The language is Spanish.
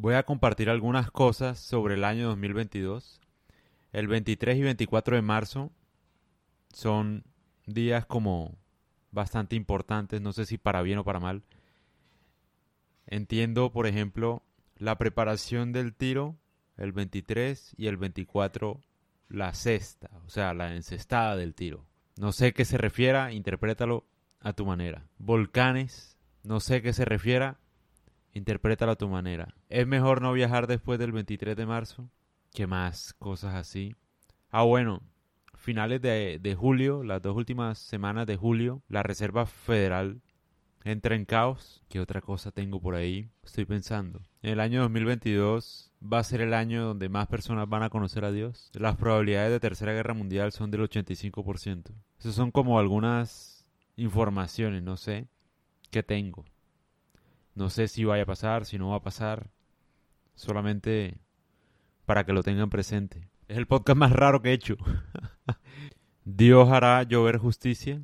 Voy a compartir algunas cosas sobre el año 2022. El 23 y 24 de marzo son días como bastante importantes, no sé si para bien o para mal. Entiendo, por ejemplo, la preparación del tiro el 23 y el 24 la cesta, o sea, la encestada del tiro. No sé qué se refiera, interprétalo a tu manera. Volcanes, no sé qué se refiera, interprétalo a tu manera. Es mejor no viajar después del 23 de marzo. ¿Qué más? Cosas así. Ah, bueno, finales de, de, julio, las dos últimas semanas de julio, la Reserva Federal entra en caos. ¿Qué otra cosa tengo por ahí? Estoy pensando. En el año 2022 va a ser el año donde más personas van a conocer a Dios. Las probabilidades de tercera guerra mundial son del 85%. Esas son como algunas informaciones, no sé, que tengo. No sé si vaya a pasar, si no va a pasar. Solamente para que lo tengan presente. Es el podcast más raro que he hecho. Dios hará llover justicia